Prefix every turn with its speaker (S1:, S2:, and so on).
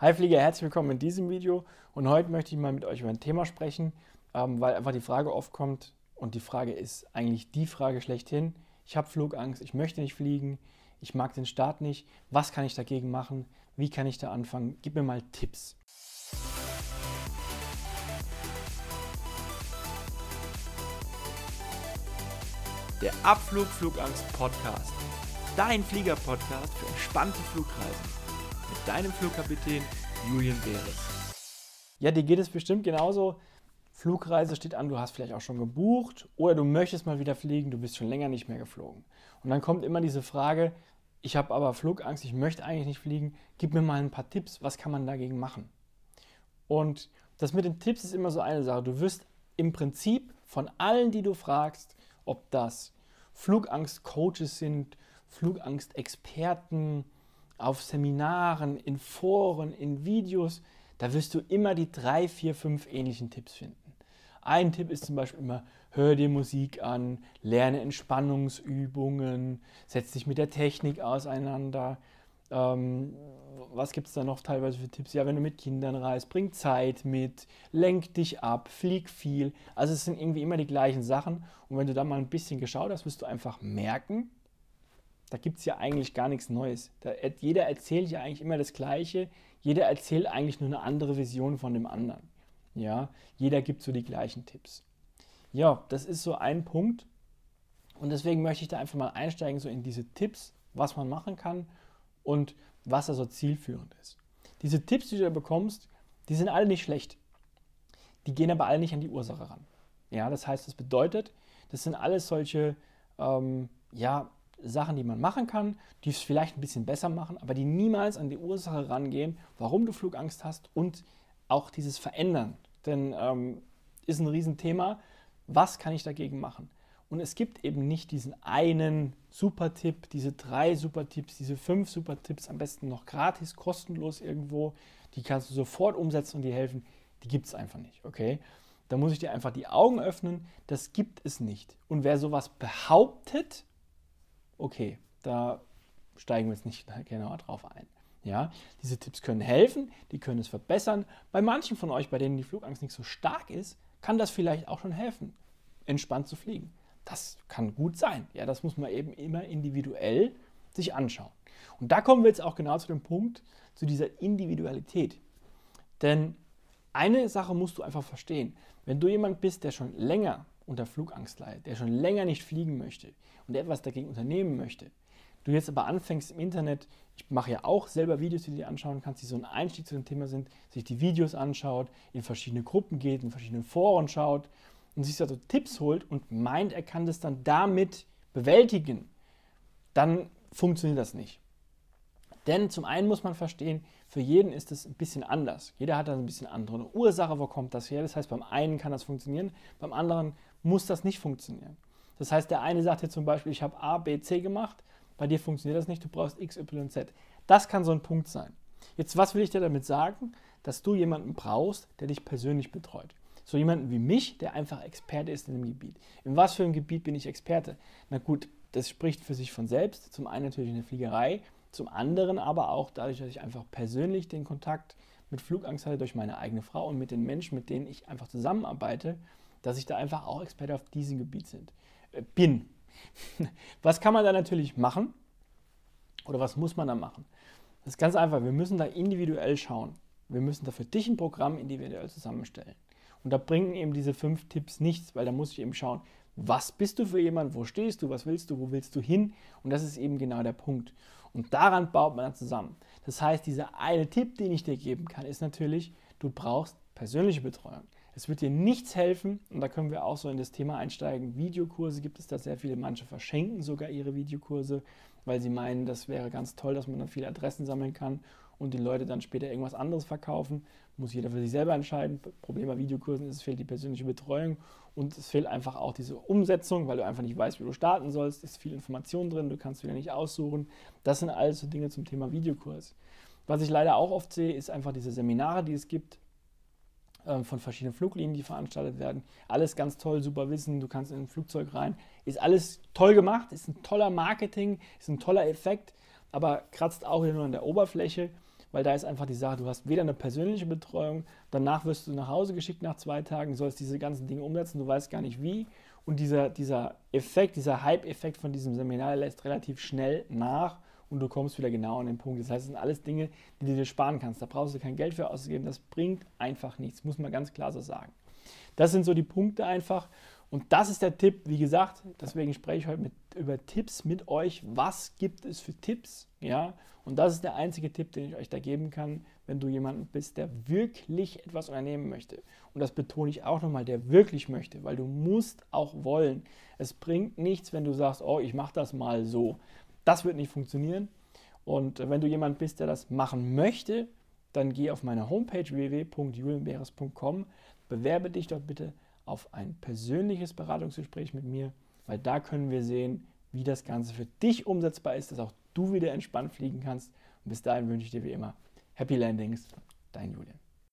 S1: Hi Flieger, herzlich willkommen in diesem Video und heute möchte ich mal mit euch über ein Thema sprechen, ähm, weil einfach die Frage oft kommt und die Frage ist eigentlich die Frage schlechthin. Ich habe Flugangst, ich möchte nicht fliegen, ich mag den Start nicht. Was kann ich dagegen machen? Wie kann ich da anfangen? Gib mir mal Tipps. Der Abflug Flugangst Podcast. Dein Flieger-Podcast für entspannte Flugreisen mit deinem Flugkapitän Julian Beres. Ja, dir geht es bestimmt genauso. Flugreise steht an, du hast vielleicht auch schon gebucht oder du möchtest mal wieder fliegen, du bist schon länger nicht mehr geflogen. Und dann kommt immer diese Frage, ich habe aber Flugangst, ich möchte eigentlich nicht fliegen, gib mir mal ein paar Tipps, was kann man dagegen machen? Und das mit den Tipps ist immer so eine Sache. Du wirst im Prinzip von allen, die du fragst, ob das Flugangst-Coaches sind, Flugangst-Experten, auf Seminaren, in Foren, in Videos, da wirst du immer die drei, vier, fünf ähnlichen Tipps finden. Ein Tipp ist zum Beispiel immer, hör dir Musik an, lerne Entspannungsübungen, setz dich mit der Technik auseinander. Ähm, was gibt es da noch teilweise für Tipps? Ja, wenn du mit Kindern reist, bring Zeit mit, lenk dich ab, flieg viel. Also es sind irgendwie immer die gleichen Sachen. Und wenn du da mal ein bisschen geschaut hast, wirst du einfach merken, da gibt es ja eigentlich gar nichts Neues. Da, jeder erzählt ja eigentlich immer das Gleiche. Jeder erzählt eigentlich nur eine andere Vision von dem anderen. Ja, jeder gibt so die gleichen Tipps. Ja, das ist so ein Punkt. Und deswegen möchte ich da einfach mal einsteigen, so in diese Tipps, was man machen kann und was da so zielführend ist. Diese Tipps, die du da bekommst, die sind alle nicht schlecht. Die gehen aber alle nicht an die Ursache ran. Ja, das heißt, das bedeutet, das sind alles solche, ähm, ja, Sachen, die man machen kann, die es vielleicht ein bisschen besser machen, aber die niemals an die Ursache rangehen, warum du Flugangst hast und auch dieses Verändern. Denn ähm, ist ein Riesenthema. Was kann ich dagegen machen? Und es gibt eben nicht diesen einen Super-Tipp, diese drei Super-Tipps, diese fünf Super-Tipps, am besten noch gratis, kostenlos irgendwo. Die kannst du sofort umsetzen und dir helfen. Die gibt es einfach nicht, okay? Da muss ich dir einfach die Augen öffnen. Das gibt es nicht. Und wer sowas behauptet, okay, da steigen wir jetzt nicht genauer drauf ein. Ja, diese Tipps können helfen, die können es verbessern. Bei manchen von euch, bei denen die Flugangst nicht so stark ist, kann das vielleicht auch schon helfen, entspannt zu fliegen. Das kann gut sein. Ja, das muss man eben immer individuell sich anschauen. Und da kommen wir jetzt auch genau zu dem Punkt, zu dieser Individualität. Denn eine Sache musst du einfach verstehen. Wenn du jemand bist, der schon länger unter Flugangst leidet, der schon länger nicht fliegen möchte und etwas dagegen unternehmen möchte, du jetzt aber anfängst im Internet, ich mache ja auch selber Videos, die du dir anschauen kannst, die so ein Einstieg zu dem Thema sind, sich die Videos anschaut, in verschiedene Gruppen geht, in verschiedenen Foren schaut und sich also Tipps holt und meint, er kann das dann damit bewältigen, dann funktioniert das nicht. Denn zum einen muss man verstehen, für jeden ist es ein bisschen anders. Jeder hat da ein bisschen andere Ursache, wo kommt das her. Das heißt, beim einen kann das funktionieren, beim anderen muss das nicht funktionieren. Das heißt, der eine sagt jetzt zum Beispiel, ich habe A, B, C gemacht, bei dir funktioniert das nicht, du brauchst X, Y, Z. Das kann so ein Punkt sein. Jetzt, was will ich dir damit sagen? Dass du jemanden brauchst, der dich persönlich betreut. So jemanden wie mich, der einfach Experte ist in dem Gebiet. In was für einem Gebiet bin ich Experte? Na gut, das spricht für sich von selbst. Zum einen natürlich in der Fliegerei, zum anderen aber auch dadurch, dass ich einfach persönlich den Kontakt mit Flugangst hatte durch meine eigene Frau und mit den Menschen, mit denen ich einfach zusammenarbeite, dass ich da einfach auch Experte auf diesem Gebiet sind, äh, bin. Was kann man da natürlich machen? Oder was muss man da machen? Das ist ganz einfach. Wir müssen da individuell schauen. Wir müssen da für dich ein Programm individuell zusammenstellen. Und da bringen eben diese fünf Tipps nichts, weil da muss ich eben schauen, was bist du für jemand, wo stehst du, was willst du, wo willst du hin? Und das ist eben genau der Punkt. Und daran baut man dann zusammen. Das heißt, dieser eine Tipp, den ich dir geben kann, ist natürlich, du brauchst persönliche Betreuung. Es wird dir nichts helfen, und da können wir auch so in das Thema einsteigen. Videokurse gibt es da sehr viele, manche verschenken sogar ihre Videokurse, weil sie meinen, das wäre ganz toll, dass man dann viele Adressen sammeln kann und die Leute dann später irgendwas anderes verkaufen. Muss jeder für sich selber entscheiden. Problem bei Videokursen ist, es fehlt die persönliche Betreuung und es fehlt einfach auch diese Umsetzung, weil du einfach nicht weißt, wie du starten sollst. Ist viel Information drin, du kannst wieder nicht aussuchen. Das sind alles so Dinge zum Thema Videokurs. Was ich leider auch oft sehe, ist einfach diese Seminare, die es gibt von verschiedenen Fluglinien, die veranstaltet werden. Alles ganz toll, super Wissen, du kannst in ein Flugzeug rein. Ist alles toll gemacht, ist ein toller Marketing, ist ein toller Effekt, aber kratzt auch nur an der Oberfläche weil da ist einfach die Sache, du hast weder eine persönliche Betreuung, danach wirst du nach Hause geschickt nach zwei Tagen, sollst diese ganzen Dinge umsetzen, du weißt gar nicht wie. Und dieser, dieser Effekt, dieser Hype-Effekt von diesem Seminar lässt relativ schnell nach und du kommst wieder genau an den Punkt. Das heißt, es sind alles Dinge, die du dir sparen kannst. Da brauchst du kein Geld für auszugeben. Das bringt einfach nichts, muss man ganz klar so sagen. Das sind so die Punkte einfach. Und das ist der Tipp, wie gesagt, deswegen spreche ich heute mit, über Tipps mit euch. Was gibt es für Tipps? Ja, und das ist der einzige Tipp, den ich euch da geben kann, wenn du jemand bist, der wirklich etwas unternehmen möchte. Und das betone ich auch nochmal, der wirklich möchte, weil du musst auch wollen. Es bringt nichts, wenn du sagst, oh, ich mache das mal so. Das wird nicht funktionieren. Und wenn du jemand bist, der das machen möchte, dann geh auf meine Homepage www.julienbeeres.com, bewerbe dich dort bitte auf ein persönliches Beratungsgespräch mit mir, weil da können wir sehen, wie das Ganze für dich umsetzbar ist, dass auch du wieder entspannt fliegen kannst. Und bis dahin wünsche ich dir wie immer Happy Landings, dein Julian.